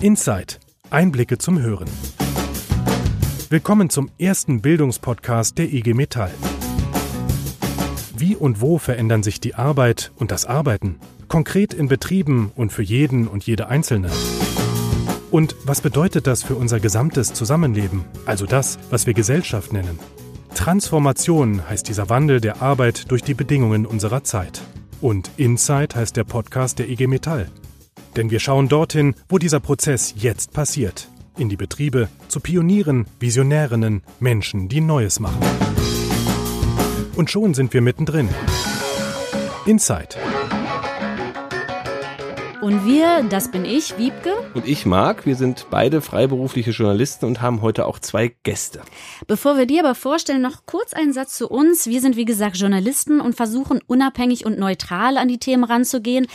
Insight. Einblicke zum Hören. Willkommen zum ersten Bildungspodcast der IG Metall. Wie und wo verändern sich die Arbeit und das Arbeiten? Konkret in Betrieben und für jeden und jede Einzelne. Und was bedeutet das für unser gesamtes Zusammenleben, also das, was wir Gesellschaft nennen? Transformation heißt dieser Wandel der Arbeit durch die Bedingungen unserer Zeit. Und Insight heißt der Podcast der IG Metall. Denn wir schauen dorthin, wo dieser Prozess jetzt passiert. In die Betriebe, zu Pionieren, Visionärinnen, Menschen, die Neues machen. Und schon sind wir mittendrin. Insight. Und wir, das bin ich, Wiebke. Und ich, Marc. Wir sind beide freiberufliche Journalisten und haben heute auch zwei Gäste. Bevor wir dir aber vorstellen, noch kurz einen Satz zu uns. Wir sind, wie gesagt, Journalisten und versuchen unabhängig und neutral an die Themen ranzugehen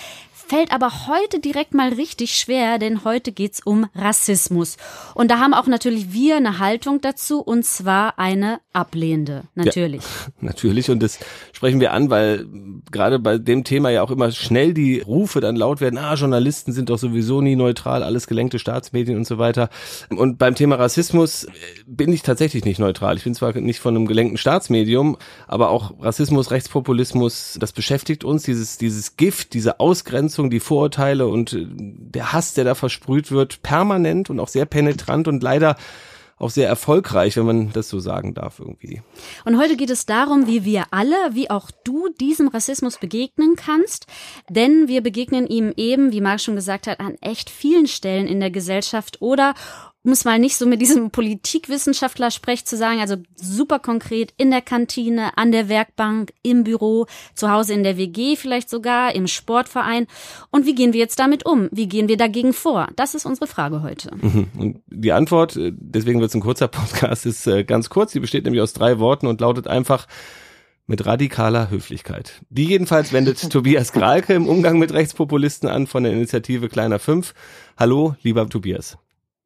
fällt aber heute direkt mal richtig schwer, denn heute geht's um Rassismus. Und da haben auch natürlich wir eine Haltung dazu, und zwar eine ablehnende, natürlich. Ja, natürlich, und das sprechen wir an, weil gerade bei dem Thema ja auch immer schnell die Rufe dann laut werden, ah, Journalisten sind doch sowieso nie neutral, alles gelenkte Staatsmedien und so weiter. Und beim Thema Rassismus äh, bin ich tatsächlich nicht neutral. Ich bin zwar nicht von einem gelenkten Staatsmedium, aber auch Rassismus, Rechtspopulismus, das beschäftigt uns, dieses, dieses Gift, diese Ausgrenzung, Ausgrenzung, die Vorurteile und äh, der Hass, der da versprüht wird, permanent und auch sehr penetrant und leider auch sehr erfolgreich, wenn man das so sagen darf irgendwie. Und heute geht es darum, wie wir alle, wie auch du diesem Rassismus begegnen kannst, denn wir begegnen ihm eben, wie Marc schon gesagt hat, an echt vielen Stellen in der Gesellschaft oder um es mal nicht so mit diesem Politikwissenschaftler-Sprech zu sagen, also super konkret in der Kantine, an der Werkbank, im Büro, zu Hause in der WG vielleicht sogar, im Sportverein. Und wie gehen wir jetzt damit um? Wie gehen wir dagegen vor? Das ist unsere Frage heute. Mhm. Und die Antwort, äh, deswegen wird es ein kurzer Podcast, ist äh, ganz kurz. Sie besteht nämlich aus drei Worten und lautet einfach mit radikaler Höflichkeit. Die jedenfalls wendet Tobias Gralke im Umgang mit Rechtspopulisten an von der Initiative Kleiner 5. Hallo, lieber Tobias.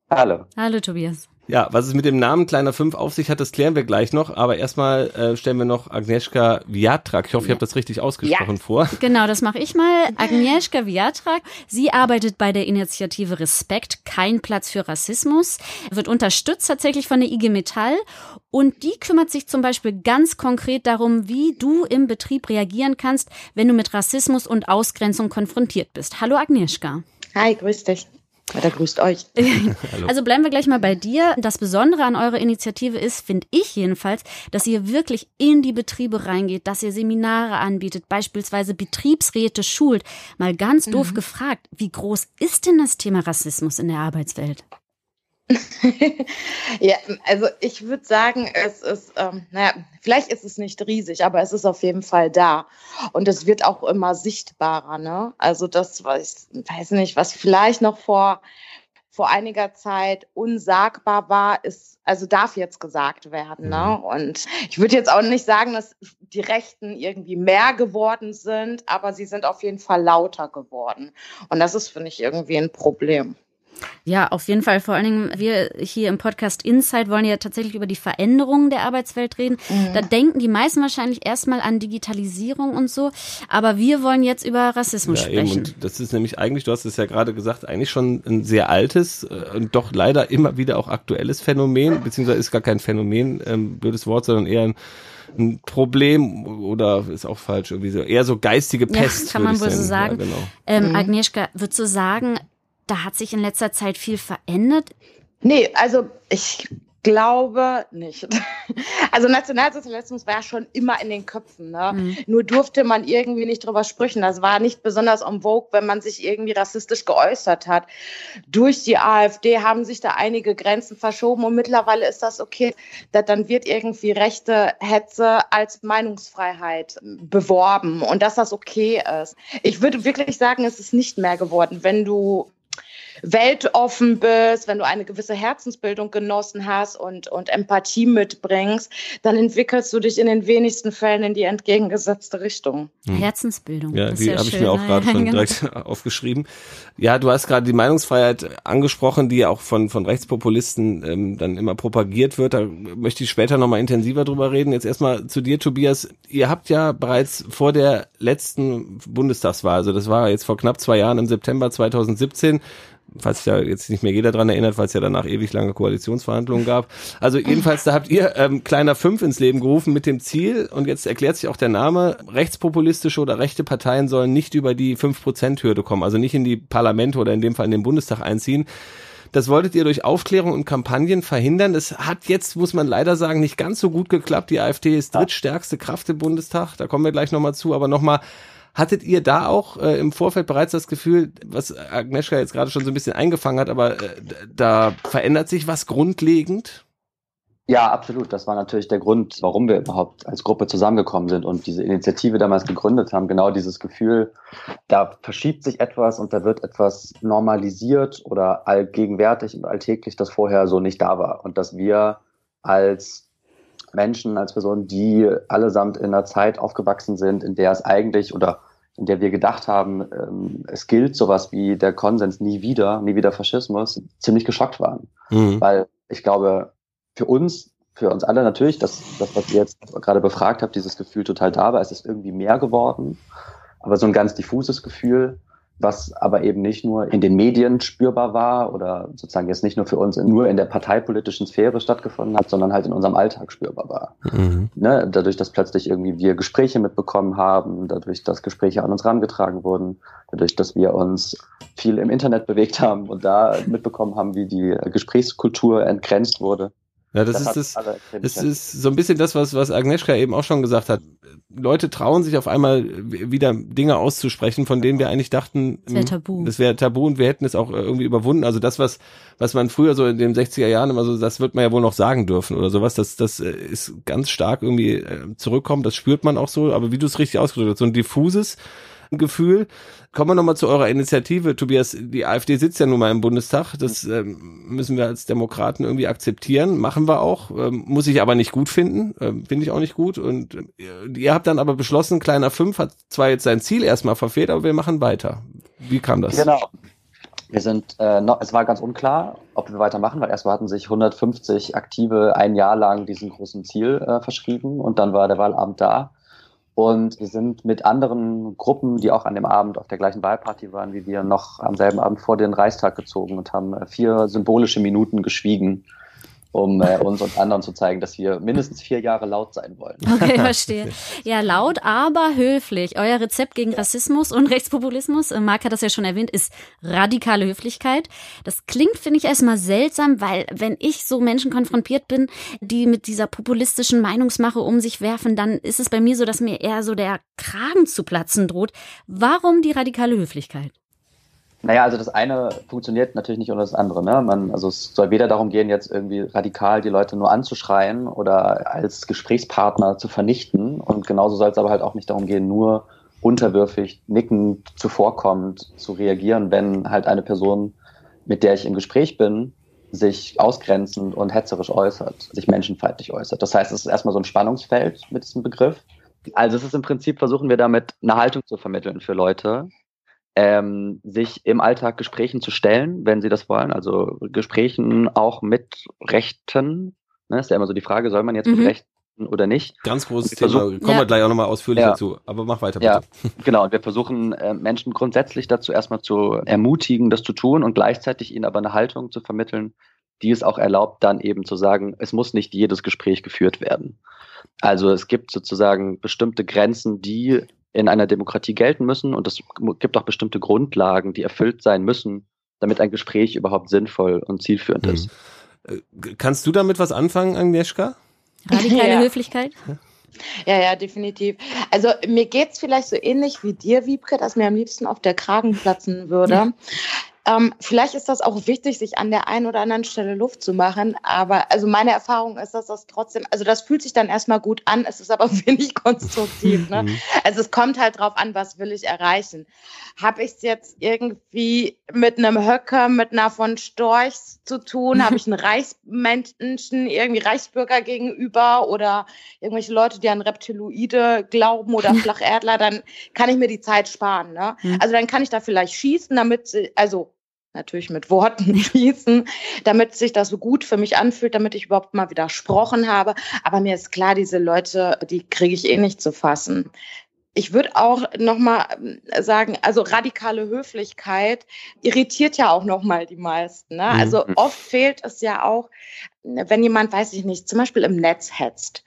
Hallo. Hallo Tobias. Ja, was es mit dem Namen Kleiner 5 auf sich hat, das klären wir gleich noch. Aber erstmal äh, stellen wir noch Agnieszka Wiatrak. Ich hoffe, ich habe das richtig ausgesprochen ja. vor. Genau, das mache ich mal. Agnieszka Wiatrak. Sie arbeitet bei der Initiative Respekt, kein Platz für Rassismus. Wird unterstützt tatsächlich von der IG Metall. Und die kümmert sich zum Beispiel ganz konkret darum, wie du im Betrieb reagieren kannst, wenn du mit Rassismus und Ausgrenzung konfrontiert bist. Hallo Agnieszka. Hi, grüß dich. Weiter grüßt euch. also bleiben wir gleich mal bei dir. Das Besondere an eurer Initiative ist, finde ich jedenfalls, dass ihr wirklich in die Betriebe reingeht, dass ihr Seminare anbietet, beispielsweise Betriebsräte schult. Mal ganz doof mhm. gefragt, wie groß ist denn das Thema Rassismus in der Arbeitswelt? ja, also ich würde sagen, es ist, ähm, naja, vielleicht ist es nicht riesig, aber es ist auf jeden Fall da. Und es wird auch immer sichtbarer, ne? Also das, was, ich weiß nicht, was vielleicht noch vor, vor einiger Zeit unsagbar war, ist, also darf jetzt gesagt werden, ne? Mhm. Und ich würde jetzt auch nicht sagen, dass die Rechten irgendwie mehr geworden sind, aber sie sind auf jeden Fall lauter geworden. Und das ist, finde ich, irgendwie ein Problem. Ja, auf jeden Fall. Vor allen Dingen, wir hier im Podcast Insight wollen ja tatsächlich über die Veränderungen der Arbeitswelt reden. Mhm. Da denken die meisten wahrscheinlich erstmal an Digitalisierung und so. Aber wir wollen jetzt über Rassismus ja, sprechen. Eben. Und das ist nämlich eigentlich, du hast es ja gerade gesagt, eigentlich schon ein sehr altes äh, und doch leider immer wieder auch aktuelles Phänomen, beziehungsweise ist gar kein Phänomen, ähm, blödes Wort, sondern eher ein ein Problem oder ist auch falsch, irgendwie so eher so geistige Pest. Ja, kann man wohl so sagen. Ja, genau. ähm, mhm. Agnieszka, würdest du sagen, da hat sich in letzter Zeit viel verändert? Nee, also ich glaube nicht. Also Nationalsozialismus war ja schon immer in den Köpfen. Ne? Mhm. Nur durfte man irgendwie nicht drüber sprechen. Das war nicht besonders en vogue, wenn man sich irgendwie rassistisch geäußert hat. Durch die AfD haben sich da einige Grenzen verschoben und mittlerweile ist das okay. Dann wird irgendwie rechte Hetze als Meinungsfreiheit beworben und dass das okay ist. Ich würde wirklich sagen, es ist nicht mehr geworden, wenn du weltoffen bist, wenn du eine gewisse Herzensbildung genossen hast und, und Empathie mitbringst, dann entwickelst du dich in den wenigsten Fällen in die entgegengesetzte Richtung. Hm. Herzensbildung. Ja, die ja habe ich mir auch gerade schon genau. direkt aufgeschrieben. Ja, du hast gerade die Meinungsfreiheit angesprochen, die ja auch von, von Rechtspopulisten ähm, dann immer propagiert wird. Da möchte ich später nochmal intensiver drüber reden. Jetzt erstmal zu dir, Tobias. Ihr habt ja bereits vor der letzten Bundestagswahl, also das war jetzt vor knapp zwei Jahren im September 2017, falls ja jetzt nicht mehr jeder dran erinnert, weil es ja danach ewig lange Koalitionsverhandlungen gab. Also jedenfalls, da habt ihr ähm, kleiner fünf ins Leben gerufen mit dem Ziel, und jetzt erklärt sich auch der Name, rechtspopulistische oder rechte Parteien sollen nicht über die fünf Prozent Hürde kommen, also nicht in die Parlamente oder in dem Fall in den Bundestag einziehen. Das wolltet ihr durch Aufklärung und Kampagnen verhindern. Das hat jetzt, muss man leider sagen, nicht ganz so gut geklappt. Die AfD ist drittstärkste Kraft im Bundestag. Da kommen wir gleich nochmal zu. Aber nochmal, Hattet ihr da auch äh, im Vorfeld bereits das Gefühl, was Agnieszka jetzt gerade schon so ein bisschen eingefangen hat, aber äh, da verändert sich was grundlegend? Ja, absolut. Das war natürlich der Grund, warum wir überhaupt als Gruppe zusammengekommen sind und diese Initiative damals gegründet haben. Genau dieses Gefühl, da verschiebt sich etwas und da wird etwas normalisiert oder allgegenwärtig und alltäglich, das vorher so nicht da war. Und dass wir als Menschen, als Personen, die allesamt in einer Zeit aufgewachsen sind, in der es eigentlich oder in der wir gedacht haben, ähm, es gilt sowas wie der Konsens nie wieder, nie wieder Faschismus, ziemlich geschockt waren. Mhm. Weil ich glaube, für uns, für uns alle natürlich, das, das, was ihr jetzt gerade befragt habt, dieses Gefühl total da war, es ist irgendwie mehr geworden. Aber so ein ganz diffuses Gefühl, was aber eben nicht nur in den Medien spürbar war oder sozusagen jetzt nicht nur für uns nur in der parteipolitischen Sphäre stattgefunden hat, sondern halt in unserem Alltag spürbar war. Mhm. Ne? Dadurch, dass plötzlich irgendwie wir Gespräche mitbekommen haben, dadurch, dass Gespräche an uns rangetragen wurden, dadurch, dass wir uns viel im Internet bewegt haben und da mitbekommen haben, wie die Gesprächskultur entgrenzt wurde. Ja, das, das ist das, das ist so ein bisschen das, was, was Agnieszka eben auch schon gesagt hat. Leute trauen sich auf einmal wieder Dinge auszusprechen, von denen wir eigentlich dachten, das wäre tabu. Das wäre tabu und wir hätten es auch irgendwie überwunden. Also das, was, was man früher so in den 60er Jahren immer so, das wird man ja wohl noch sagen dürfen oder sowas, das, das äh, ist ganz stark irgendwie äh, zurückkommen, das spürt man auch so, aber wie du es richtig ausgedrückt hast, so ein diffuses, Gefühl. Kommen wir nochmal zu eurer Initiative, Tobias. Die AfD sitzt ja nun mal im Bundestag. Das ähm, müssen wir als Demokraten irgendwie akzeptieren. Machen wir auch. Ähm, muss ich aber nicht gut finden. Ähm, Finde ich auch nicht gut. Und äh, ihr habt dann aber beschlossen, kleiner Fünf hat zwar jetzt sein Ziel erstmal verfehlt, aber wir machen weiter. Wie kam das? Genau. Wir sind, äh, noch, es war ganz unklar, ob wir weitermachen, weil erstmal hatten sich 150 Aktive ein Jahr lang diesem großen Ziel äh, verschrieben und dann war der Wahlabend da. Und wir sind mit anderen Gruppen, die auch an dem Abend auf der gleichen Wahlparty waren wie wir, noch am selben Abend vor den Reichstag gezogen und haben äh, vier symbolische Minuten geschwiegen um äh, uns und anderen zu zeigen, dass wir mindestens vier Jahre laut sein wollen. Okay, verstehe. Ja, laut, aber höflich. Euer Rezept gegen Rassismus und Rechtspopulismus, äh, Marc hat das ja schon erwähnt, ist radikale Höflichkeit. Das klingt, finde ich, erstmal seltsam, weil wenn ich so Menschen konfrontiert bin, die mit dieser populistischen Meinungsmache um sich werfen, dann ist es bei mir so, dass mir eher so der Kragen zu platzen droht. Warum die radikale Höflichkeit? Naja, also das eine funktioniert natürlich nicht ohne das andere. Ne? Man, also es soll weder darum gehen, jetzt irgendwie radikal die Leute nur anzuschreien oder als Gesprächspartner zu vernichten. Und genauso soll es aber halt auch nicht darum gehen, nur unterwürfig, nickend, zuvorkommend zu reagieren, wenn halt eine Person, mit der ich im Gespräch bin, sich ausgrenzend und hetzerisch äußert, sich menschenfeindlich äußert. Das heißt, es ist erstmal so ein Spannungsfeld mit diesem Begriff. Also es ist im Prinzip, versuchen wir damit eine Haltung zu vermitteln für Leute, ähm, sich im Alltag Gesprächen zu stellen, wenn sie das wollen. Also Gesprächen auch mit Rechten. Ne, ist ja immer so die Frage, soll man jetzt mhm. mit Rechten oder nicht? Ganz großes Thema. Kommen ja. wir gleich auch nochmal ausführlich ja. dazu. Aber mach weiter bitte. Ja, genau. Und wir versuchen äh, Menschen grundsätzlich dazu erstmal zu ermutigen, das zu tun und gleichzeitig ihnen aber eine Haltung zu vermitteln, die es auch erlaubt, dann eben zu sagen, es muss nicht jedes Gespräch geführt werden. Also es gibt sozusagen bestimmte Grenzen, die in einer Demokratie gelten müssen und es gibt auch bestimmte Grundlagen, die erfüllt sein müssen, damit ein Gespräch überhaupt sinnvoll und zielführend mhm. ist. Äh, kannst du damit was anfangen, Agnieszka? Radikale ja. Höflichkeit? Ja, ja, definitiv. Also mir geht es vielleicht so ähnlich wie dir, Wiebke, dass mir am liebsten auf der Kragen platzen würde. Ähm, vielleicht ist das auch wichtig, sich an der einen oder anderen Stelle Luft zu machen. Aber also meine Erfahrung ist, dass das trotzdem, also das fühlt sich dann erstmal gut an, es ist aber wenig konstruktiv. Ne? Mhm. Also es kommt halt drauf an, was will ich erreichen. Habe ich es jetzt irgendwie mit einem Höcker, mit einer von Storchs zu tun? Habe ich einen Reichsmenschen, irgendwie Reichsbürger gegenüber oder irgendwelche Leute, die an Reptiloide glauben oder Flacherdler? Dann kann ich mir die Zeit sparen. Ne? Mhm. Also dann kann ich da vielleicht schießen, damit, sie, also natürlich mit Worten schießen, damit sich das so gut für mich anfühlt, damit ich überhaupt mal widersprochen habe. Aber mir ist klar, diese Leute, die kriege ich eh nicht zu fassen. ich würde auch noch mal ähm, sagen, also radikale Höflichkeit irritiert ja auch noch mal die meisten. Ne? Mhm. Also oft fehlt es ja auch, wenn jemand, weiß ich nicht, zum Beispiel im Netz hetzt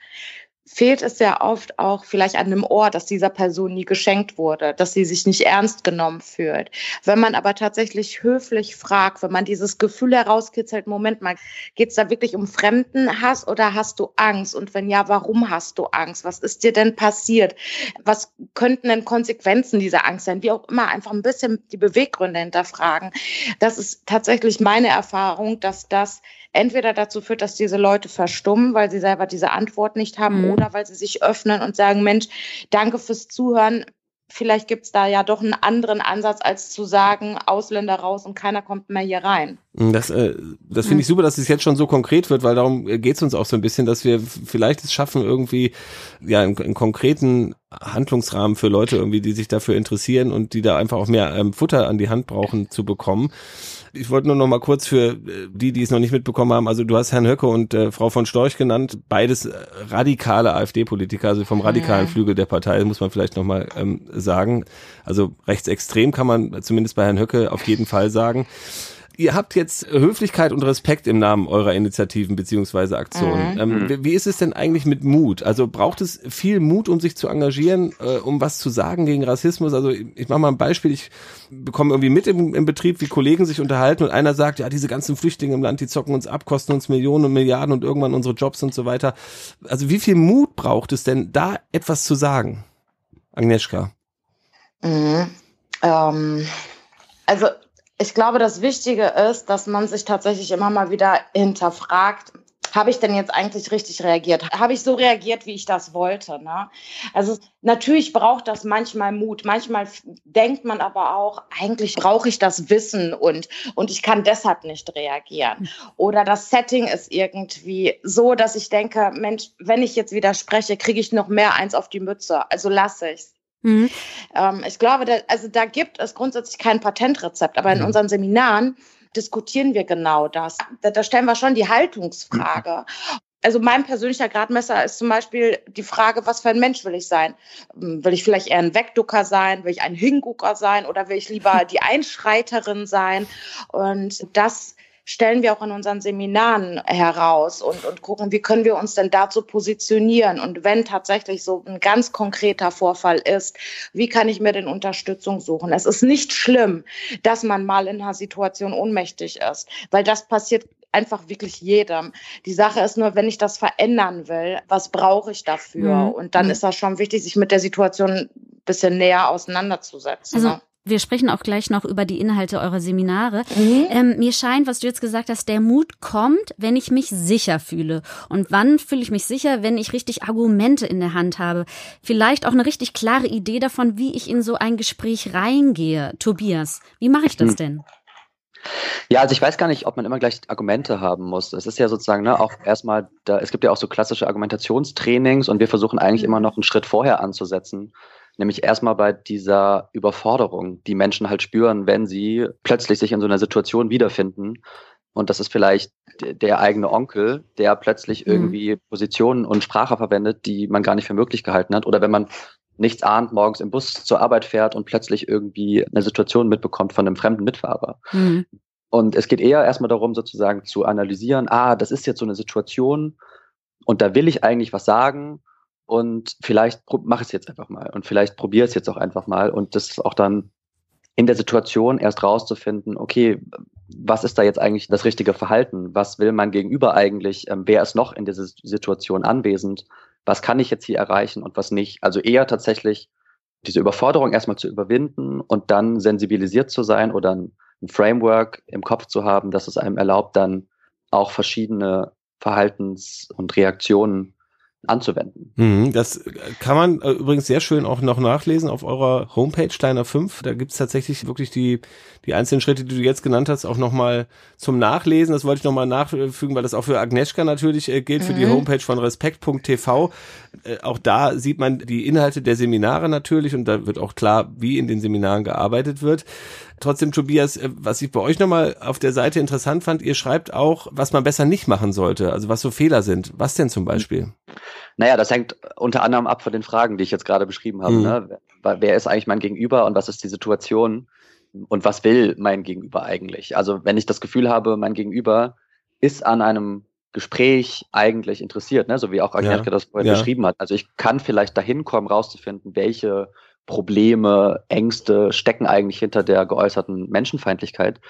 fehlt es ja oft auch vielleicht an einem Ohr, dass dieser Person nie geschenkt wurde, dass sie sich nicht ernst genommen fühlt. Wenn man aber tatsächlich höflich fragt, wenn man dieses Gefühl herauskitzelt, Moment mal, geht es da wirklich um Fremdenhass oder hast du Angst? Und wenn ja, warum hast du Angst? Was ist dir denn passiert? Was könnten denn Konsequenzen dieser Angst sein? Wie auch immer, einfach ein bisschen die Beweggründe hinterfragen. Das ist tatsächlich meine Erfahrung, dass das entweder dazu führt, dass diese Leute verstummen, weil sie selber diese Antwort nicht haben, mhm. Oder weil sie sich öffnen und sagen, Mensch, danke fürs Zuhören. Vielleicht gibt es da ja doch einen anderen Ansatz, als zu sagen, Ausländer raus und keiner kommt mehr hier rein. Das, äh, das finde ich super, dass es jetzt schon so konkret wird, weil darum geht es uns auch so ein bisschen, dass wir vielleicht es schaffen, irgendwie ja einen, einen konkreten Handlungsrahmen für Leute irgendwie, die sich dafür interessieren und die da einfach auch mehr ähm, Futter an die Hand brauchen, zu bekommen. Ich wollte nur noch mal kurz für äh, die, die es noch nicht mitbekommen haben, also du hast Herrn Höcke und äh, Frau von Storch genannt, beides äh, radikale AfD-Politiker, also vom radikalen Flügel der Partei, muss man vielleicht noch mal ähm, sagen. Also rechtsextrem kann man zumindest bei Herrn Höcke auf jeden Fall sagen. Ihr habt jetzt Höflichkeit und Respekt im Namen eurer Initiativen beziehungsweise Aktionen. Mhm. Ähm, mhm. wie, wie, ist es denn eigentlich mit Mut? Also braucht es viel Mut, um sich zu engagieren, äh, um was zu sagen gegen Rassismus? Also ich, ich mache mal ein Beispiel. Ich bekomme irgendwie mit im, im Betrieb, wie Kollegen sich unterhalten und einer sagt, ja, diese ganzen Flüchtlinge im Land, die zocken uns ab, kosten uns Millionen und Milliarden und irgendwann unsere Jobs und so weiter. Also wie viel Mut braucht es denn, da etwas zu sagen? Agnieszka. Mhm. Ähm, also ich glaube, das Wichtige ist, dass man sich tatsächlich immer mal wieder hinterfragt, habe ich denn jetzt eigentlich richtig reagiert? Habe ich so reagiert, wie ich das wollte? Ne? Also natürlich braucht das manchmal Mut. Manchmal denkt man aber auch, eigentlich brauche ich das Wissen und, und ich kann deshalb nicht reagieren. Oder das Setting ist irgendwie so, dass ich denke, Mensch, wenn ich jetzt widerspreche, kriege ich noch mehr eins auf die Mütze. Also lasse ich's. Mhm. Ähm, ich glaube, da, also da gibt es grundsätzlich kein Patentrezept, aber in mhm. unseren Seminaren diskutieren wir genau das. Da, da stellen wir schon die Haltungsfrage. Also mein persönlicher Gradmesser ist zum Beispiel die Frage, was für ein Mensch will ich sein? Hm, will ich vielleicht eher ein Wegducker sein? Will ich ein Hingucker sein? Oder will ich lieber die Einschreiterin sein? Und das stellen wir auch in unseren Seminaren heraus und, und gucken, wie können wir uns denn dazu positionieren. Und wenn tatsächlich so ein ganz konkreter Vorfall ist, wie kann ich mir denn Unterstützung suchen? Es ist nicht schlimm, dass man mal in einer Situation ohnmächtig ist, weil das passiert einfach wirklich jedem. Die Sache ist nur, wenn ich das verändern will, was brauche ich dafür? Mhm. Und dann mhm. ist das schon wichtig, sich mit der Situation ein bisschen näher auseinanderzusetzen. Also ne? Wir sprechen auch gleich noch über die Inhalte eurer Seminare. Mhm. Ähm, mir scheint, was du jetzt gesagt hast, der Mut kommt, wenn ich mich sicher fühle. Und wann fühle ich mich sicher, wenn ich richtig Argumente in der Hand habe? Vielleicht auch eine richtig klare Idee davon, wie ich in so ein Gespräch reingehe. Tobias, wie mache ich das mhm. denn? Ja, also ich weiß gar nicht, ob man immer gleich Argumente haben muss. Es ist ja sozusagen ne, auch erstmal, da, es gibt ja auch so klassische Argumentationstrainings und wir versuchen eigentlich mhm. immer noch einen Schritt vorher anzusetzen Nämlich erstmal bei dieser Überforderung, die Menschen halt spüren, wenn sie plötzlich sich in so einer Situation wiederfinden. Und das ist vielleicht der eigene Onkel, der plötzlich mhm. irgendwie Positionen und Sprache verwendet, die man gar nicht für möglich gehalten hat. Oder wenn man nichts ahnt, morgens im Bus zur Arbeit fährt und plötzlich irgendwie eine Situation mitbekommt von einem fremden Mitfahrer. Mhm. Und es geht eher erstmal darum, sozusagen zu analysieren, ah, das ist jetzt so eine Situation und da will ich eigentlich was sagen und vielleicht mache ich es jetzt einfach mal und vielleicht probiere es jetzt auch einfach mal und das ist auch dann in der Situation erst rauszufinden, okay, was ist da jetzt eigentlich das richtige Verhalten? Was will mein Gegenüber eigentlich? Ähm, wer ist noch in dieser Situation anwesend? Was kann ich jetzt hier erreichen und was nicht? Also eher tatsächlich diese Überforderung erstmal zu überwinden und dann sensibilisiert zu sein oder ein, ein Framework im Kopf zu haben, das es einem erlaubt, dann auch verschiedene Verhaltens- und Reaktionen anzuwenden. Mhm, das kann man äh, übrigens sehr schön auch noch nachlesen auf eurer Homepage Steiner 5. Da gibt's tatsächlich wirklich die, die einzelnen Schritte, die du jetzt genannt hast, auch nochmal zum Nachlesen. Das wollte ich nochmal nachfügen, weil das auch für Agnieszka natürlich äh, gilt, mhm. für die mhm. Homepage von respekt.tv. Äh, auch da sieht man die Inhalte der Seminare natürlich und da wird auch klar, wie in den Seminaren gearbeitet wird. Trotzdem, Tobias, äh, was ich bei euch nochmal auf der Seite interessant fand, ihr schreibt auch, was man besser nicht machen sollte, also was so Fehler sind. Was denn zum Beispiel? Naja, das hängt unter anderem ab von den Fragen, die ich jetzt gerade beschrieben habe. Mhm. Ne? Wer ist eigentlich mein Gegenüber und was ist die Situation und was will mein Gegenüber eigentlich? Also wenn ich das Gefühl habe, mein Gegenüber ist an einem Gespräch eigentlich interessiert, ne? so wie auch Agnieszka ja. das vorhin ja. beschrieben hat. Also ich kann vielleicht dahin kommen, rauszufinden, welche Probleme, Ängste stecken eigentlich hinter der geäußerten Menschenfeindlichkeit.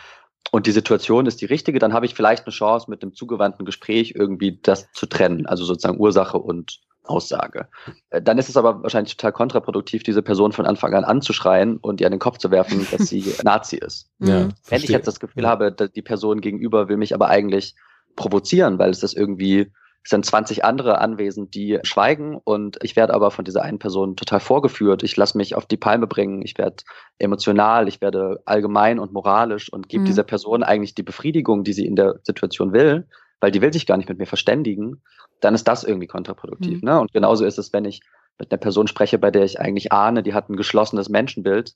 Und die Situation ist die richtige, dann habe ich vielleicht eine Chance, mit dem zugewandten Gespräch irgendwie das zu trennen, also sozusagen Ursache und Aussage. Äh, dann ist es aber wahrscheinlich total kontraproduktiv, diese Person von Anfang an anzuschreien und ihr an den Kopf zu werfen, dass sie Nazi ist. Ja, Wenn ich jetzt das Gefühl habe, die Person gegenüber will mich aber eigentlich provozieren, weil es das irgendwie es sind 20 andere anwesend, die schweigen und ich werde aber von dieser einen Person total vorgeführt. Ich lasse mich auf die Palme bringen, ich werde emotional, ich werde allgemein und moralisch und gebe mhm. dieser Person eigentlich die Befriedigung, die sie in der Situation will, weil die will sich gar nicht mit mir verständigen, dann ist das irgendwie kontraproduktiv. Mhm. Ne? Und genauso ist es, wenn ich mit einer Person spreche, bei der ich eigentlich ahne, die hat ein geschlossenes Menschenbild,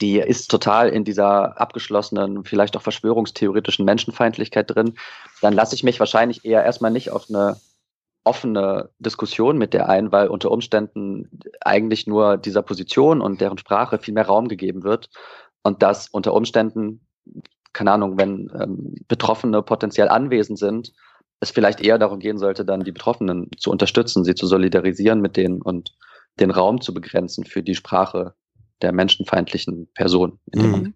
die ist total in dieser abgeschlossenen, vielleicht auch verschwörungstheoretischen Menschenfeindlichkeit drin, dann lasse ich mich wahrscheinlich eher erstmal nicht auf eine offene Diskussion mit der ein, weil unter Umständen eigentlich nur dieser Position und deren Sprache viel mehr Raum gegeben wird. Und dass unter Umständen, keine Ahnung, wenn ähm, Betroffene potenziell anwesend sind, es vielleicht eher darum gehen sollte, dann die Betroffenen zu unterstützen, sie zu solidarisieren mit denen und den Raum zu begrenzen für die Sprache der menschenfeindlichen Person. Mhm.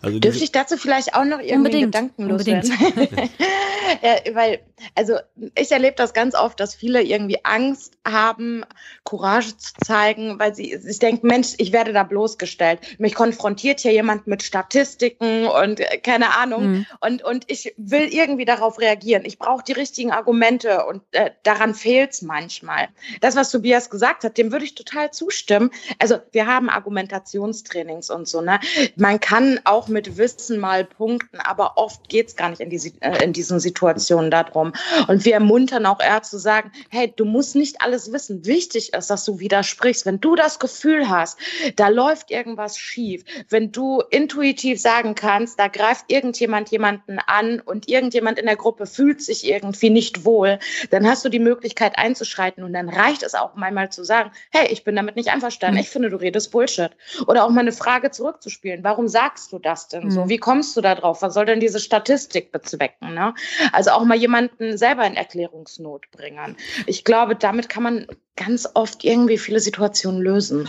Also Dürfte ich dazu vielleicht auch noch irgendwie Gedanken loswerden? ja, weil, also ich erlebe das ganz oft, dass viele irgendwie Angst haben, Courage zu zeigen, weil sie sich denken, Mensch, ich werde da bloßgestellt. Mich konfrontiert hier jemand mit Statistiken und äh, keine Ahnung. Mhm. Und, und ich will irgendwie darauf reagieren. Ich brauche die richtigen Argumente und äh, daran fehlt es manchmal. Das, was Tobias gesagt hat, dem würde ich total zustimmen. Also wir haben Argumentationstrainings und so. Ne? Man kann auch mit Wissen mal punkten, aber oft geht es gar nicht in, die, äh, in diesen Situationen darum. Und wir ermuntern auch eher zu sagen, hey, du musst nicht alles wissen. Wichtig ist, dass du widersprichst. Wenn du das Gefühl hast, da läuft irgendwas schief, wenn du intuitiv sagen kannst, da greift irgendjemand jemanden an und irgendjemand in der Gruppe fühlt sich irgendwie nicht wohl, dann hast du die Möglichkeit einzuschreiten und dann reicht es auch einmal zu sagen, hey, ich bin damit nicht einverstanden, hm. ich finde, du redest Bullshit. Oder auch mal eine Frage zurückzuspielen. Warum sagst sagst du das denn so? Mhm. Wie kommst du da drauf? Was soll denn diese Statistik bezwecken? Ne? Also auch mal jemanden selber in Erklärungsnot bringen. Ich glaube, damit kann man ganz oft irgendwie viele Situationen lösen.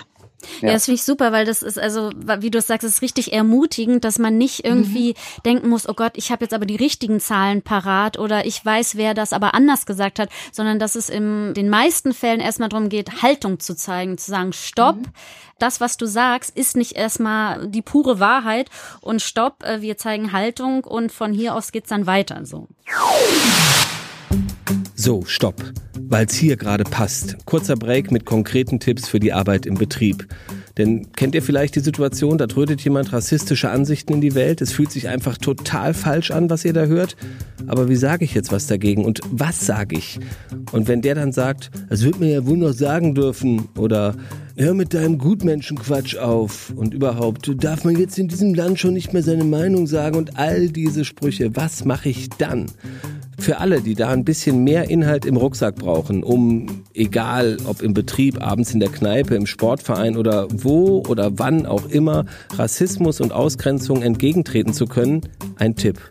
Ja, ja das finde ich super, weil das ist also, wie du sagst, ist richtig ermutigend, dass man nicht irgendwie mhm. denken muss, oh Gott, ich habe jetzt aber die richtigen Zahlen parat oder ich weiß, wer das aber anders gesagt hat, sondern dass es in den meisten Fällen erstmal darum geht, Haltung zu zeigen, zu sagen, stopp, mhm das, was du sagst, ist nicht erstmal die pure Wahrheit und stopp, äh, wir zeigen Haltung und von hier aus geht's dann weiter so. So, stopp, weil's hier gerade passt. Kurzer Break mit konkreten Tipps für die Arbeit im Betrieb. Denn kennt ihr vielleicht die Situation, da trödet jemand rassistische Ansichten in die Welt? Es fühlt sich einfach total falsch an, was ihr da hört. Aber wie sage ich jetzt was dagegen und was sage ich? Und wenn der dann sagt, das wird mir ja wohl noch sagen dürfen oder hör mit deinem Gutmenschenquatsch auf und überhaupt, darf man jetzt in diesem Land schon nicht mehr seine Meinung sagen und all diese Sprüche, was mache ich dann? Für alle, die da ein bisschen mehr Inhalt im Rucksack brauchen, um, egal ob im Betrieb, abends in der Kneipe, im Sportverein oder wo oder wann auch immer, Rassismus und Ausgrenzung entgegentreten zu können, ein Tipp.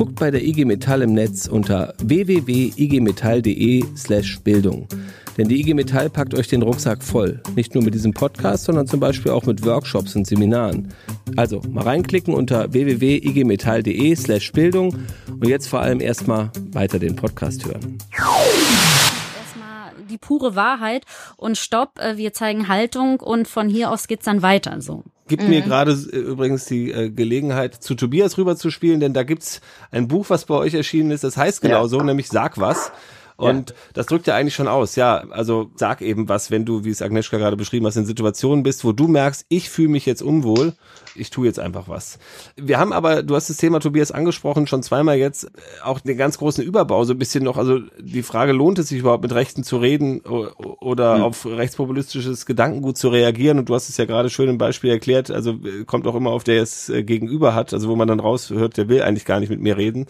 Guckt bei der IG Metall im Netz unter www.igmetall.de slash Bildung. Denn die IG Metall packt euch den Rucksack voll. Nicht nur mit diesem Podcast, sondern zum Beispiel auch mit Workshops und Seminaren. Also mal reinklicken unter www.igmetall.de slash Bildung und jetzt vor allem erstmal weiter den Podcast hören die pure Wahrheit und stopp, äh, wir zeigen Haltung und von hier aus geht's dann weiter so. Gibt mhm. mir gerade äh, übrigens die äh, Gelegenheit, zu Tobias rüber zu spielen, denn da gibt's ein Buch, was bei euch erschienen ist, das heißt genau ja. so, nämlich Sag was. Und ja. das drückt ja eigentlich schon aus. Ja, also sag eben was, wenn du, wie es Agnieszka gerade beschrieben hast, in Situationen bist, wo du merkst, ich fühle mich jetzt unwohl, ich tue jetzt einfach was. Wir haben aber, du hast das Thema Tobias angesprochen, schon zweimal jetzt, auch den ganz großen Überbau so ein bisschen noch, also die Frage, lohnt es sich überhaupt mit Rechten zu reden oder mhm. auf rechtspopulistisches Gedankengut zu reagieren? Und du hast es ja gerade schön im Beispiel erklärt, also kommt auch immer auf der es äh, gegenüber hat, also wo man dann raushört, der will eigentlich gar nicht mit mir reden.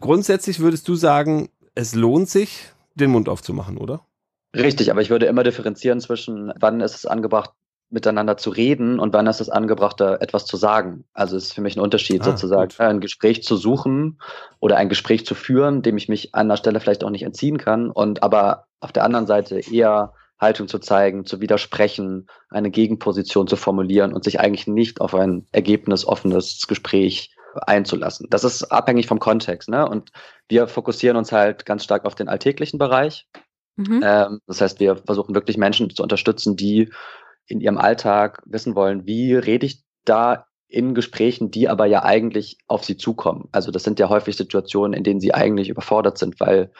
Grundsätzlich würdest du sagen, es lohnt sich, den Mund aufzumachen, oder? Richtig, aber ich würde immer differenzieren zwischen, wann ist es angebracht, miteinander zu reden und wann ist es angebracht, da etwas zu sagen. Also es ist für mich ein Unterschied, ah, sozusagen gut. ein Gespräch zu suchen oder ein Gespräch zu führen, dem ich mich an der Stelle vielleicht auch nicht entziehen kann und aber auf der anderen Seite eher Haltung zu zeigen, zu widersprechen, eine Gegenposition zu formulieren und sich eigentlich nicht auf ein ergebnisoffenes Gespräch einzulassen. Das ist abhängig vom Kontext. Ne? Und wir fokussieren uns halt ganz stark auf den alltäglichen Bereich. Mhm. Ähm, das heißt, wir versuchen wirklich Menschen zu unterstützen, die in ihrem Alltag wissen wollen, wie rede ich da in Gesprächen, die aber ja eigentlich auf sie zukommen. Also das sind ja häufig Situationen, in denen sie eigentlich überfordert sind, weil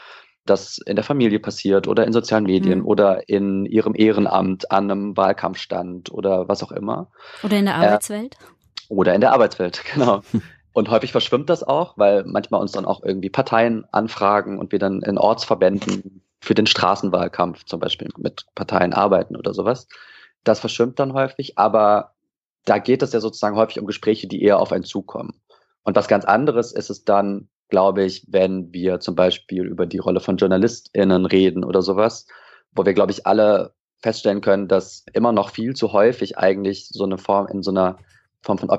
das in der Familie passiert oder in sozialen Medien mhm. oder in ihrem Ehrenamt an einem Wahlkampfstand oder was auch immer. Oder in der Arbeitswelt. Äh, oder in der Arbeitswelt, genau. Und häufig verschwimmt das auch, weil manchmal uns dann auch irgendwie Parteien anfragen und wir dann in Ortsverbänden für den Straßenwahlkampf zum Beispiel mit Parteien arbeiten oder sowas. Das verschwimmt dann häufig, aber da geht es ja sozusagen häufig um Gespräche, die eher auf einen zukommen. Und was ganz anderes ist es dann, glaube ich, wenn wir zum Beispiel über die Rolle von JournalistInnen reden oder sowas, wo wir, glaube ich, alle feststellen können, dass immer noch viel zu häufig eigentlich so eine Form in so einer Form von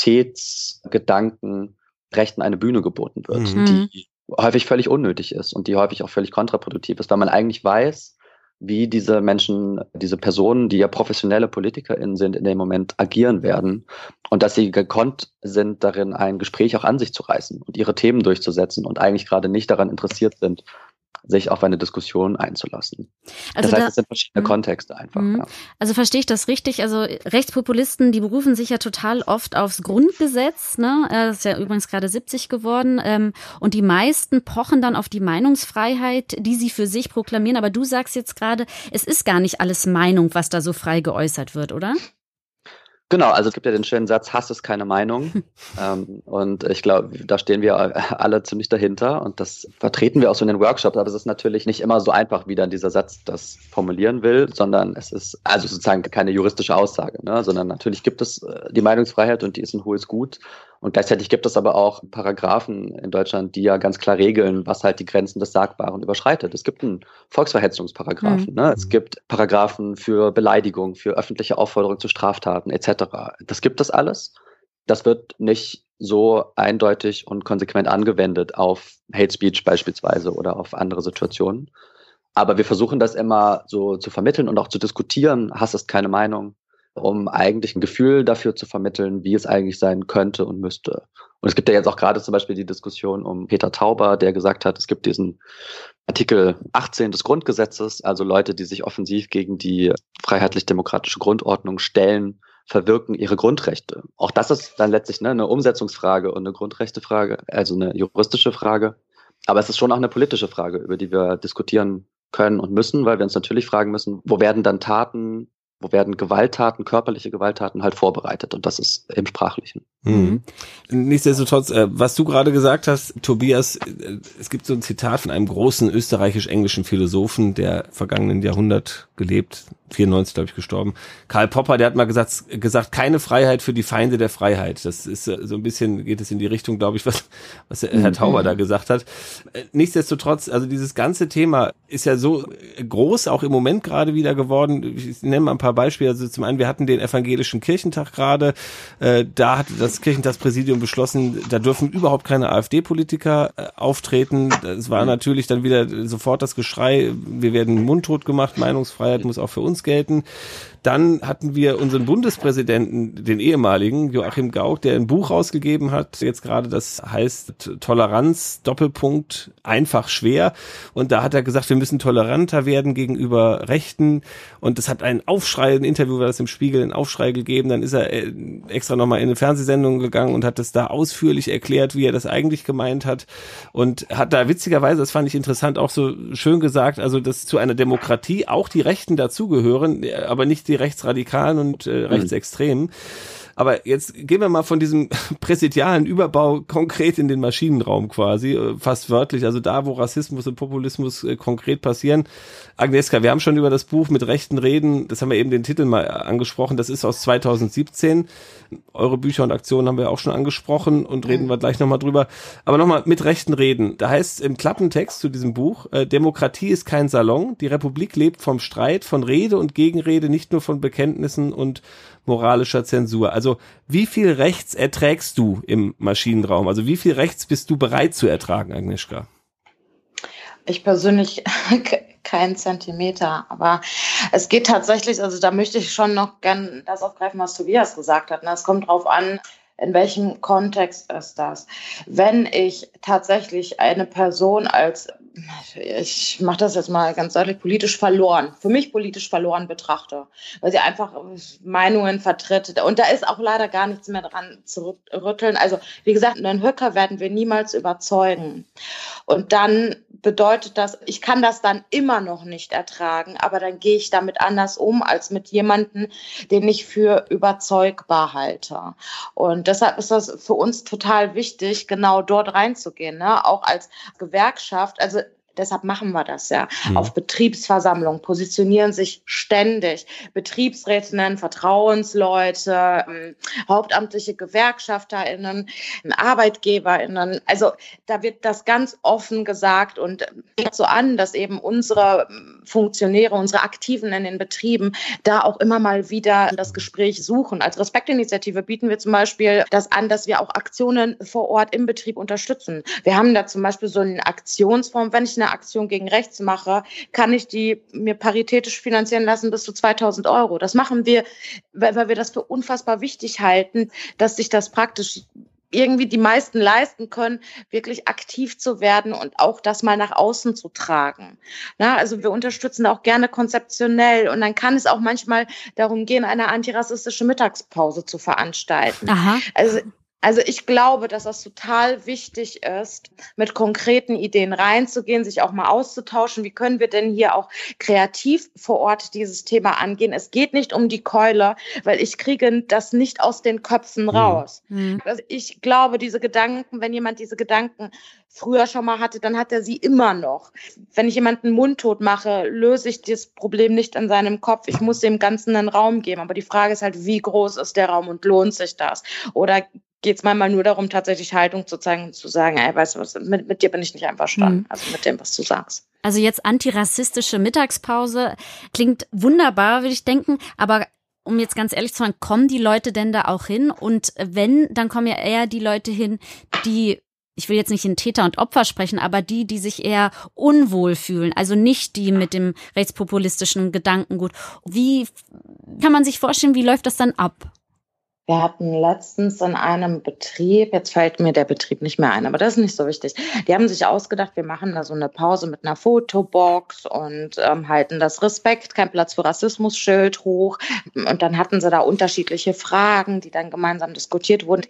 Objektivitätsgedanken Rechten eine Bühne geboten wird, mhm. die häufig völlig unnötig ist und die häufig auch völlig kontraproduktiv ist, weil man eigentlich weiß, wie diese Menschen, diese Personen, die ja professionelle PolitikerInnen sind, in dem Moment agieren werden und dass sie gekonnt sind, darin ein Gespräch auch an sich zu reißen und ihre Themen durchzusetzen und eigentlich gerade nicht daran interessiert sind, sich auf eine Diskussion einzulassen. Also das heißt, da, es sind verschiedene mh. Kontexte einfach. Mh. Ja. Also verstehe ich das richtig? Also Rechtspopulisten, die berufen sich ja total oft aufs Grundgesetz. Ne? Das ist ja übrigens gerade 70 geworden. Ähm, und die meisten pochen dann auf die Meinungsfreiheit, die sie für sich proklamieren. Aber du sagst jetzt gerade, es ist gar nicht alles Meinung, was da so frei geäußert wird, oder? Genau, also es gibt ja den schönen Satz, Hass ist keine Meinung. ähm, und ich glaube, da stehen wir alle ziemlich dahinter und das vertreten wir auch so in den Workshops, aber es ist natürlich nicht immer so einfach, wie dann dieser Satz das formulieren will, sondern es ist also sozusagen keine juristische Aussage, ne? sondern natürlich gibt es äh, die Meinungsfreiheit und die ist ein hohes Gut. Und gleichzeitig gibt es aber auch Paragraphen in Deutschland, die ja ganz klar regeln, was halt die Grenzen des Sagbaren überschreitet. Es gibt einen Volksverhetzungsparagraphen, mhm. ne? es gibt Paragraphen für Beleidigung, für öffentliche Aufforderung zu Straftaten etc. Das gibt es alles. Das wird nicht so eindeutig und konsequent angewendet auf Hate Speech beispielsweise oder auf andere Situationen. Aber wir versuchen das immer so zu vermitteln und auch zu diskutieren. Hass ist keine Meinung um eigentlich ein Gefühl dafür zu vermitteln, wie es eigentlich sein könnte und müsste. Und es gibt ja jetzt auch gerade zum Beispiel die Diskussion um Peter Tauber, der gesagt hat, es gibt diesen Artikel 18 des Grundgesetzes, also Leute, die sich offensiv gegen die freiheitlich-demokratische Grundordnung stellen, verwirken ihre Grundrechte. Auch das ist dann letztlich ne, eine Umsetzungsfrage und eine Grundrechtefrage, also eine juristische Frage. Aber es ist schon auch eine politische Frage, über die wir diskutieren können und müssen, weil wir uns natürlich fragen müssen, wo werden dann Taten wo werden Gewalttaten, körperliche Gewalttaten halt vorbereitet und das ist im Sprachlichen. Mhm. Nichtsdestotrotz, äh, was du gerade gesagt hast, Tobias, äh, es gibt so ein Zitat von einem großen österreichisch-englischen Philosophen, der vergangenen Jahrhundert gelebt, 94 glaube ich gestorben. Karl Popper, der hat mal gesagt, gesagt, keine Freiheit für die Feinde der Freiheit. Das ist äh, so ein bisschen, geht es in die Richtung, glaube ich, was, was Herr Tauber da gesagt hat. Nichtsdestotrotz, also dieses ganze Thema ist ja so groß, auch im Moment gerade wieder geworden. Ich nenne mal ein paar Beispiele. Also zum einen, wir hatten den evangelischen Kirchentag gerade. Äh, da hat das Kirchentagspräsidium beschlossen, da dürfen überhaupt keine AfD-Politiker auftreten. Es war natürlich dann wieder sofort das Geschrei, wir werden mundtot gemacht, Meinungsfreiheit muss auch für uns gelten. Dann hatten wir unseren Bundespräsidenten, den ehemaligen Joachim Gauck, der ein Buch rausgegeben hat. Jetzt gerade das heißt Toleranz, Doppelpunkt, einfach schwer. Und da hat er gesagt, wir müssen toleranter werden gegenüber Rechten. Und das hat einen Aufschrei ein Interview war das im Spiegel, einen Aufschrei gegeben, dann ist er äh, extra nochmal in eine Fernsehsendung gegangen und hat das da ausführlich erklärt, wie er das eigentlich gemeint hat und hat da witzigerweise, das fand ich interessant, auch so schön gesagt, also dass zu einer Demokratie auch die Rechten dazugehören, aber nicht die Rechtsradikalen und äh, mhm. Rechtsextremen. Aber jetzt gehen wir mal von diesem präsidialen Überbau konkret in den Maschinenraum quasi, äh, fast wörtlich, also da, wo Rassismus und Populismus äh, konkret passieren. Agnieszka, wir haben schon über das Buch mit rechten Reden, das haben wir eben den Titel mal angesprochen, das ist aus 2017. Eure Bücher und Aktionen haben wir auch schon angesprochen und reden wir gleich nochmal drüber. Aber nochmal mit rechten Reden. Da heißt im Klappentext zu diesem Buch, äh, Demokratie ist kein Salon, die Republik lebt vom Streit, von Rede und Gegenrede, nicht nur von Bekenntnissen und moralischer Zensur. Also wie viel Rechts erträgst du im Maschinenraum? Also wie viel Rechts bist du bereit zu ertragen, Agnieszka? Ich persönlich keinen Zentimeter, aber es geht tatsächlich, also da möchte ich schon noch gern das aufgreifen, was Tobias gesagt hat. Ne? Es kommt drauf an, in welchem Kontext ist das? Wenn ich tatsächlich eine Person als ich mache das jetzt mal ganz deutlich, politisch verloren, für mich politisch verloren betrachte, weil sie einfach Meinungen vertritt. Und da ist auch leider gar nichts mehr dran zu rütteln. Also, wie gesagt, einen Höcker werden wir niemals überzeugen. Und dann bedeutet das, ich kann das dann immer noch nicht ertragen, aber dann gehe ich damit anders um als mit jemandem, den ich für überzeugbar halte. Und deshalb ist das für uns total wichtig, genau dort reinzugehen, ne? auch als Gewerkschaft. Also Deshalb machen wir das ja. Mhm. Auf Betriebsversammlungen positionieren sich ständig Betriebsrätinnen, Vertrauensleute, ähm, hauptamtliche GewerkschafterInnen, ArbeitgeberInnen. Also da wird das ganz offen gesagt und geht so an, dass eben unsere Funktionäre, unsere Aktiven in den Betrieben da auch immer mal wieder das Gespräch suchen. Als Respektinitiative bieten wir zum Beispiel das an, dass wir auch Aktionen vor Ort im Betrieb unterstützen. Wir haben da zum Beispiel so eine Aktionsform, wenn ich eine Aktion gegen rechts mache, kann ich die mir paritätisch finanzieren lassen bis zu 2000 Euro. Das machen wir, weil wir das für unfassbar wichtig halten, dass sich das praktisch irgendwie die meisten leisten können, wirklich aktiv zu werden und auch das mal nach außen zu tragen. Na, also wir unterstützen auch gerne konzeptionell und dann kann es auch manchmal darum gehen, eine antirassistische Mittagspause zu veranstalten. Aha. Also also ich glaube, dass das total wichtig ist, mit konkreten Ideen reinzugehen, sich auch mal auszutauschen. Wie können wir denn hier auch kreativ vor Ort dieses Thema angehen? Es geht nicht um die Keule, weil ich kriege das nicht aus den Köpfen mhm. raus. Mhm. Also ich glaube, diese Gedanken, wenn jemand diese Gedanken früher schon mal hatte, dann hat er sie immer noch. Wenn ich jemanden mundtot mache, löse ich das Problem nicht in seinem Kopf. Ich muss dem Ganzen einen Raum geben. Aber die Frage ist halt, wie groß ist der Raum und lohnt sich das? Oder geht es manchmal nur darum, tatsächlich Haltung zu zeigen und zu sagen, ey, weißt du was, mit, mit dir bin ich nicht einverstanden, mhm. also mit dem, was du sagst. Also jetzt antirassistische Mittagspause klingt wunderbar, würde ich denken, aber um jetzt ganz ehrlich zu sein, kommen die Leute denn da auch hin? Und wenn, dann kommen ja eher die Leute hin, die ich will jetzt nicht in Täter und Opfer sprechen, aber die, die sich eher unwohl fühlen, also nicht die mit dem rechtspopulistischen Gedankengut. Wie kann man sich vorstellen, wie läuft das dann ab? Wir hatten letztens in einem Betrieb, jetzt fällt mir der Betrieb nicht mehr ein, aber das ist nicht so wichtig. Die haben sich ausgedacht, wir machen da so eine Pause mit einer Fotobox und ähm, halten das Respekt, kein Platz für Rassismus-Schild hoch. Und dann hatten sie da unterschiedliche Fragen, die dann gemeinsam diskutiert wurden.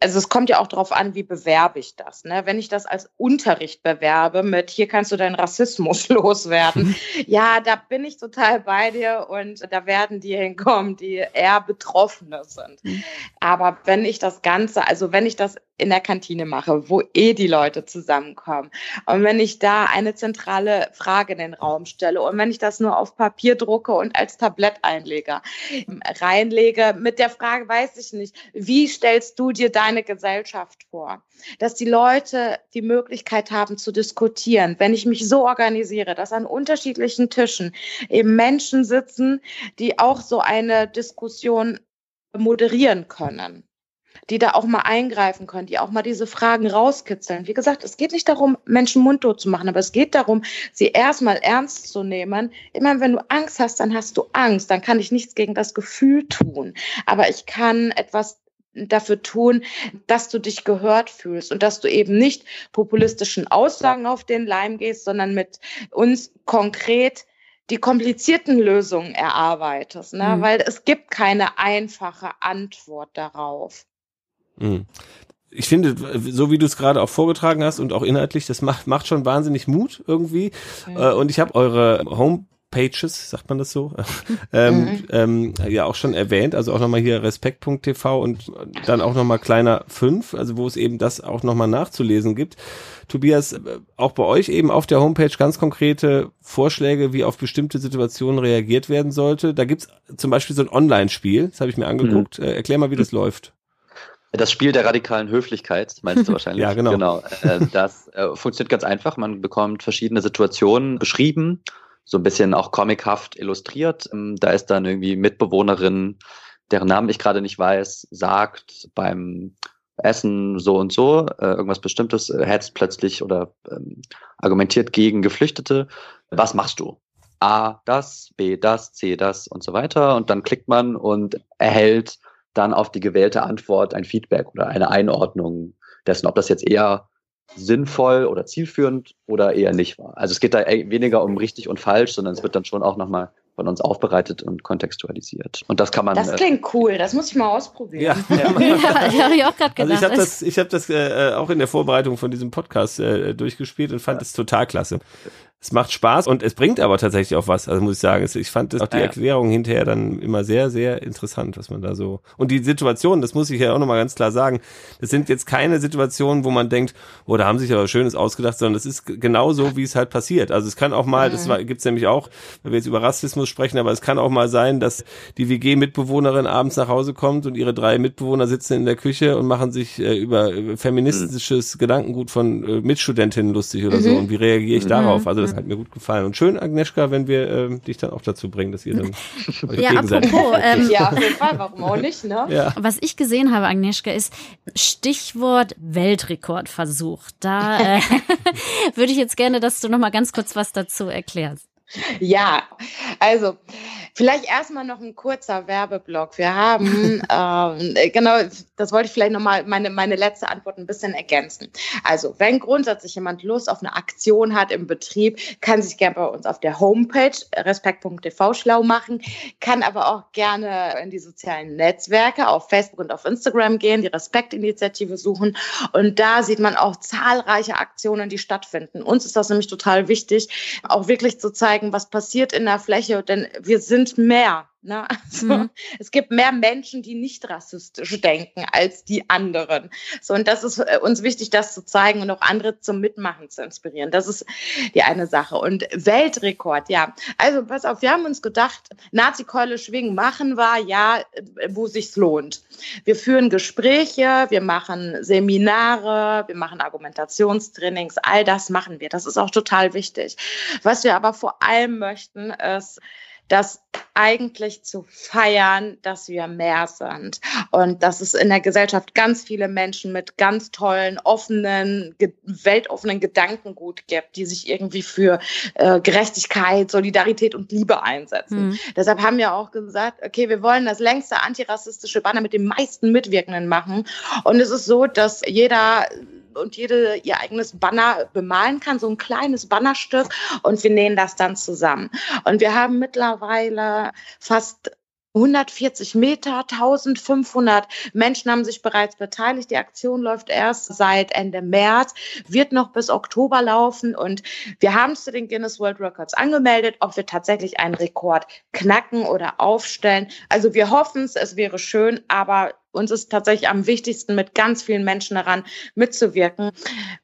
Also es kommt ja auch darauf an, wie bewerbe ich das. Ne? Wenn ich das als Unterricht bewerbe mit, hier kannst du deinen Rassismus loswerden, ja, da bin ich total bei dir und da werden die hinkommen, die eher Betroffene sind. Aber wenn ich das Ganze, also wenn ich das in der Kantine mache, wo eh die Leute zusammenkommen. Und wenn ich da eine zentrale Frage in den Raum stelle und wenn ich das nur auf Papier drucke und als Tabletteinleger reinlege, mit der Frage weiß ich nicht, wie stellst du dir deine Gesellschaft vor? Dass die Leute die Möglichkeit haben zu diskutieren. Wenn ich mich so organisiere, dass an unterschiedlichen Tischen eben Menschen sitzen, die auch so eine Diskussion moderieren können, die da auch mal eingreifen können, die auch mal diese Fragen rauskitzeln. Wie gesagt, es geht nicht darum, Menschen mundtot zu machen, aber es geht darum, sie erstmal ernst zu nehmen. Immer wenn du Angst hast, dann hast du Angst. Dann kann ich nichts gegen das Gefühl tun. Aber ich kann etwas dafür tun, dass du dich gehört fühlst und dass du eben nicht populistischen Aussagen auf den Leim gehst, sondern mit uns konkret die komplizierten Lösungen erarbeitest, ne? Mhm. weil es gibt keine einfache Antwort darauf. Mhm ich finde, so wie du es gerade auch vorgetragen hast und auch inhaltlich, das macht, macht schon wahnsinnig Mut irgendwie. Mhm. und ich habe eure Homepages, sagt man das so, ähm, mhm. ähm, ja auch schon erwähnt, also auch nochmal hier respekt.tv und dann auch nochmal kleiner 5, also wo es eben das auch nochmal nachzulesen gibt. Tobias, äh, auch bei euch eben auf der Homepage ganz konkrete Vorschläge, wie auf bestimmte Situationen reagiert werden sollte. Da gibt's zum Beispiel so ein Online-Spiel, das habe ich mir angeguckt. Mhm. Äh, erklär mal, wie das läuft. Das Spiel der radikalen Höflichkeit, meinst du wahrscheinlich? ja, genau. genau. Äh, das äh, funktioniert ganz einfach. Man bekommt verschiedene Situationen beschrieben, so ein bisschen auch comichaft illustriert. Ähm, da ist dann irgendwie Mitbewohnerin, deren Namen ich gerade nicht weiß, sagt beim Essen so und so, äh, irgendwas Bestimmtes, äh, hetzt plötzlich oder ähm, argumentiert gegen Geflüchtete. Was machst du? A, das, B, das, C, das und so weiter. Und dann klickt man und erhält dann auf die gewählte Antwort ein Feedback oder eine Einordnung dessen, ob das jetzt eher sinnvoll oder zielführend oder eher nicht war. Also es geht da weniger um richtig und falsch, sondern es wird dann schon auch nochmal von uns aufbereitet und kontextualisiert. Und das kann man. Das äh, klingt cool, das muss ich mal ausprobieren. Ja, ja, ja habe ich auch gerade gedacht. Also ich habe das, ich hab das äh, auch in der Vorbereitung von diesem Podcast äh, durchgespielt und fand es ja. total klasse es macht Spaß und es bringt aber tatsächlich auch was. Also muss ich sagen, ich fand das auch die Erklärung hinterher dann immer sehr, sehr interessant, was man da so. Und die Situation, das muss ich ja auch nochmal ganz klar sagen, das sind jetzt keine Situationen, wo man denkt, oh, da haben sich aber Schönes ausgedacht, sondern das ist genau so, wie es halt passiert. Also es kann auch mal, das mhm. gibt's nämlich auch, wenn wir jetzt über Rassismus sprechen, aber es kann auch mal sein, dass die WG-Mitbewohnerin abends nach Hause kommt und ihre drei Mitbewohner sitzen in der Küche und machen sich äh, über feministisches mhm. Gedankengut von äh, Mitstudentinnen lustig oder mhm. so. Und wie reagiere ich mhm. darauf? Also das hat mir gut gefallen. Und schön, Agnieszka, wenn wir äh, dich dann auch dazu bringen, dass ihr dann Ja, apropos. Ähm, ja, auf jeden Fall, warum auch nicht, ne? Ja. Was ich gesehen habe, Agnieszka, ist Stichwort Weltrekordversuch. Da äh, würde ich jetzt gerne, dass du noch mal ganz kurz was dazu erklärst. Ja, also vielleicht erstmal noch ein kurzer Werbeblock. Wir haben, ähm, genau, das wollte ich vielleicht nochmal meine, meine letzte Antwort ein bisschen ergänzen. Also, wenn grundsätzlich jemand Lust auf eine Aktion hat im Betrieb, kann sich gerne bei uns auf der Homepage respekt.tv schlau machen, kann aber auch gerne in die sozialen Netzwerke auf Facebook und auf Instagram gehen, die Respektinitiative suchen und da sieht man auch zahlreiche Aktionen, die stattfinden. Uns ist das nämlich total wichtig, auch wirklich zu zeigen, zeigen, was passiert in der Fläche, denn wir sind mehr. Ne? Also, mhm. Es gibt mehr Menschen, die nicht rassistisch denken als die anderen. So, und das ist äh, uns wichtig, das zu zeigen und auch andere zum Mitmachen zu inspirieren. Das ist die eine Sache. Und Weltrekord, ja. Also pass auf, wir haben uns gedacht, Nazi-Keule schwingen machen wir, ja, äh, wo sich's lohnt. Wir führen Gespräche, wir machen Seminare, wir machen Argumentationstrainings, all das machen wir. Das ist auch total wichtig. Was wir aber vor allem möchten, ist, das eigentlich zu feiern, dass wir mehr sind und dass es in der Gesellschaft ganz viele Menschen mit ganz tollen, offenen, weltoffenen Gedankengut gibt, die sich irgendwie für äh, Gerechtigkeit, Solidarität und Liebe einsetzen. Mhm. Deshalb haben wir auch gesagt, okay, wir wollen das längste antirassistische Banner mit den meisten Mitwirkenden machen. Und es ist so, dass jeder und jede ihr eigenes Banner bemalen kann, so ein kleines Bannerstück und wir nähen das dann zusammen. Und wir haben mittlerweile fast 140 Meter, 1500 Menschen haben sich bereits beteiligt. Die Aktion läuft erst seit Ende März, wird noch bis Oktober laufen und wir haben es zu den Guinness World Records angemeldet, ob wir tatsächlich einen Rekord knacken oder aufstellen. Also wir hoffen es, es wäre schön, aber uns ist tatsächlich am wichtigsten, mit ganz vielen Menschen daran mitzuwirken.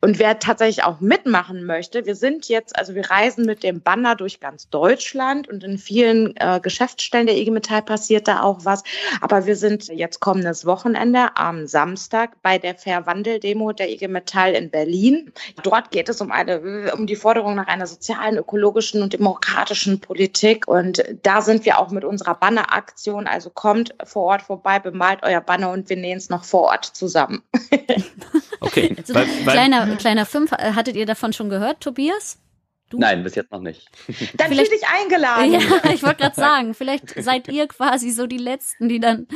Und wer tatsächlich auch mitmachen möchte, wir sind jetzt, also wir reisen mit dem Banner durch ganz Deutschland und in vielen äh, Geschäftsstellen der IG Metall passiert da auch was. Aber wir sind jetzt kommendes Wochenende am Samstag bei der Verwandel-Demo der IG Metall in Berlin. Dort geht es um eine, um die Forderung nach einer sozialen, ökologischen und demokratischen Politik. Und da sind wir auch mit unserer Banneraktion. Also kommt vor Ort vorbei, bemalt euer Banner Banner und wir nähen es noch vor Ort zusammen. okay. Also, kleiner, kleiner Fünf, äh, hattet ihr davon schon gehört, Tobias? Du? Nein, bis jetzt noch nicht. Dann fühl dich eingeladen. Ja, ich wollte gerade sagen, vielleicht seid ihr quasi so die Letzten, die dann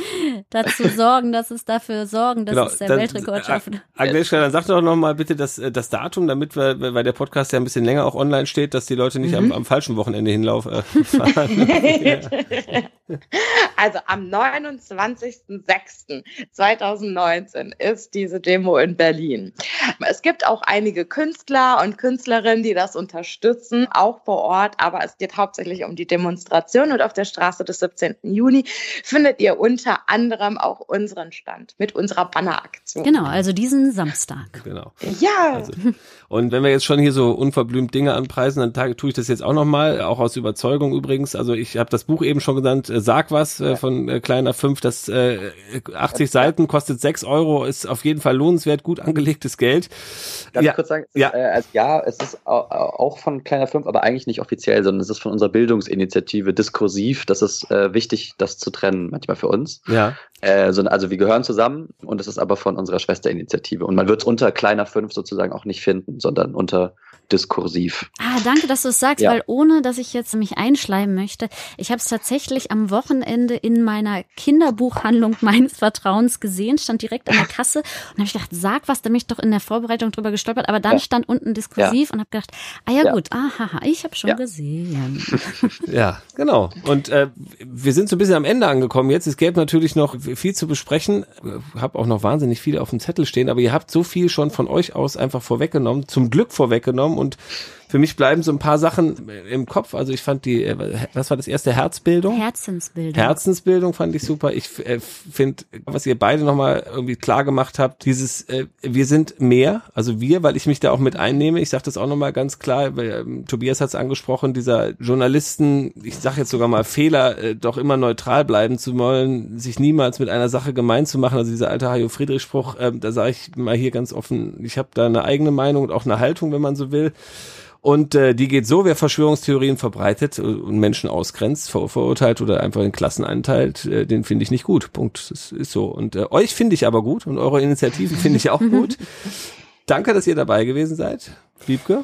dazu sorgen, dass es dafür sorgen, dass genau, es der dann, Weltrekord schafft. Agnieszka, dann sag doch noch mal bitte das, äh, das Datum, damit wir, weil der Podcast ja ein bisschen länger auch online steht, dass die Leute nicht mhm. am, am falschen Wochenende hinlaufen. Äh, also am 29.06.2019 ist diese Demo in Berlin. Es gibt auch einige Künstler und Künstlerinnen, die das unterstützen, auch vor Ort, aber es geht hauptsächlich um die Demonstration und auf der Straße des 17. Juni findet ihr unter anderem auch unseren Stand mit unserer Banneraktion. Genau, also diesen Samstag. Genau. Ja. Also, und wenn wir jetzt schon hier so unverblümt Dinge anpreisen, dann tue ich das jetzt auch nochmal, auch aus Überzeugung übrigens. Also ich habe das Buch eben schon genannt, äh, Sag was äh, von äh, Kleiner 5, das äh, 80 Seiten kostet 6 Euro, ist auf jeden Fall lohnenswert, gut angelegtes Geld. Darf ja. ich kurz sagen, es ja. Ist, äh, also ja, es ist auch von Kleiner 5, aber eigentlich nicht offiziell, sondern es ist von unserer Bildungsinitiative diskursiv. Das ist äh, wichtig, das zu trennen manchmal für uns. Ja. Äh, so, also wir gehören zusammen und es ist aber von unserer Schwesterinitiative. Und man wird es unter Kleiner 5 sozusagen auch nicht finden, sondern unter diskursiv. Ah, danke, dass du es sagst, ja. weil ohne, dass ich jetzt mich einschleimen möchte, ich habe es tatsächlich am Wochenende in meiner Kinderbuchhandlung meines Vertrauens gesehen, stand direkt an der Kasse und habe ich gedacht, sag was, da bin ich doch in der Vorbereitung drüber gestolpert, aber dann ja. stand unten diskursiv ja. und habe gedacht, ah ja, gut, aha, ich habe schon gesehen. Ja, genau. Und äh, wir sind so ein bisschen am Ende angekommen jetzt. Es gäbe natürlich noch viel zu besprechen. Habe auch noch wahnsinnig viel auf dem Zettel stehen, aber ihr habt so viel schon von euch aus einfach vorweggenommen, zum Glück vorweggenommen und für mich bleiben so ein paar Sachen im Kopf. Also ich fand die, äh, was war das erste Herzbildung? Herzensbildung. Herzensbildung fand ich super. Ich äh, finde, was ihr beide nochmal irgendwie klar gemacht habt, dieses, äh, wir sind mehr, also wir, weil ich mich da auch mit einnehme. Ich sage das auch nochmal ganz klar, weil ähm, Tobias hat es angesprochen, dieser Journalisten, ich sage jetzt sogar mal Fehler, äh, doch immer neutral bleiben zu wollen, sich niemals mit einer Sache gemein zu machen. Also dieser alte Hajo Friedrich Spruch, äh, da sage ich mal hier ganz offen, ich habe da eine eigene Meinung und auch eine Haltung, wenn man so will. Und äh, die geht so, wer Verschwörungstheorien verbreitet und Menschen ausgrenzt, ver verurteilt oder einfach in Klassen einteilt, äh, den finde ich nicht gut. Punkt. Das ist so. Und äh, euch finde ich aber gut und eure Initiativen finde ich auch gut. Danke, dass ihr dabei gewesen seid. Liebke.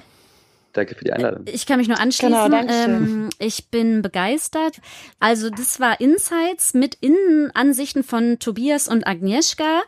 Danke für die Einladung. Ich kann mich nur anschließen. Genau, ähm, ich bin begeistert. Also das war Insights mit Innenansichten von Tobias und Agnieszka.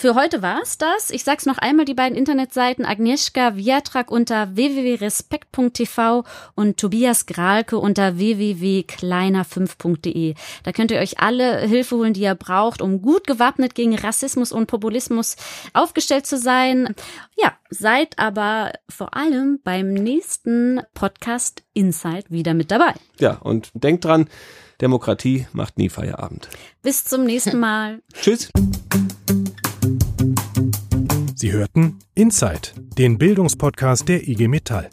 Für heute war's das. Ich sag's noch einmal, die beiden Internetseiten Agnieszka Wiatrak unter www.respekt.tv und Tobias Gralke unter www.kleiner5.de. Da könnt ihr euch alle Hilfe holen, die ihr braucht, um gut gewappnet gegen Rassismus und Populismus aufgestellt zu sein. Ja, seid aber vor allem beim nächsten Podcast Insight wieder mit dabei. Ja, und denkt dran, Demokratie macht nie Feierabend. Bis zum nächsten Mal. Tschüss. Sie hörten Inside, den Bildungspodcast der IG Metall.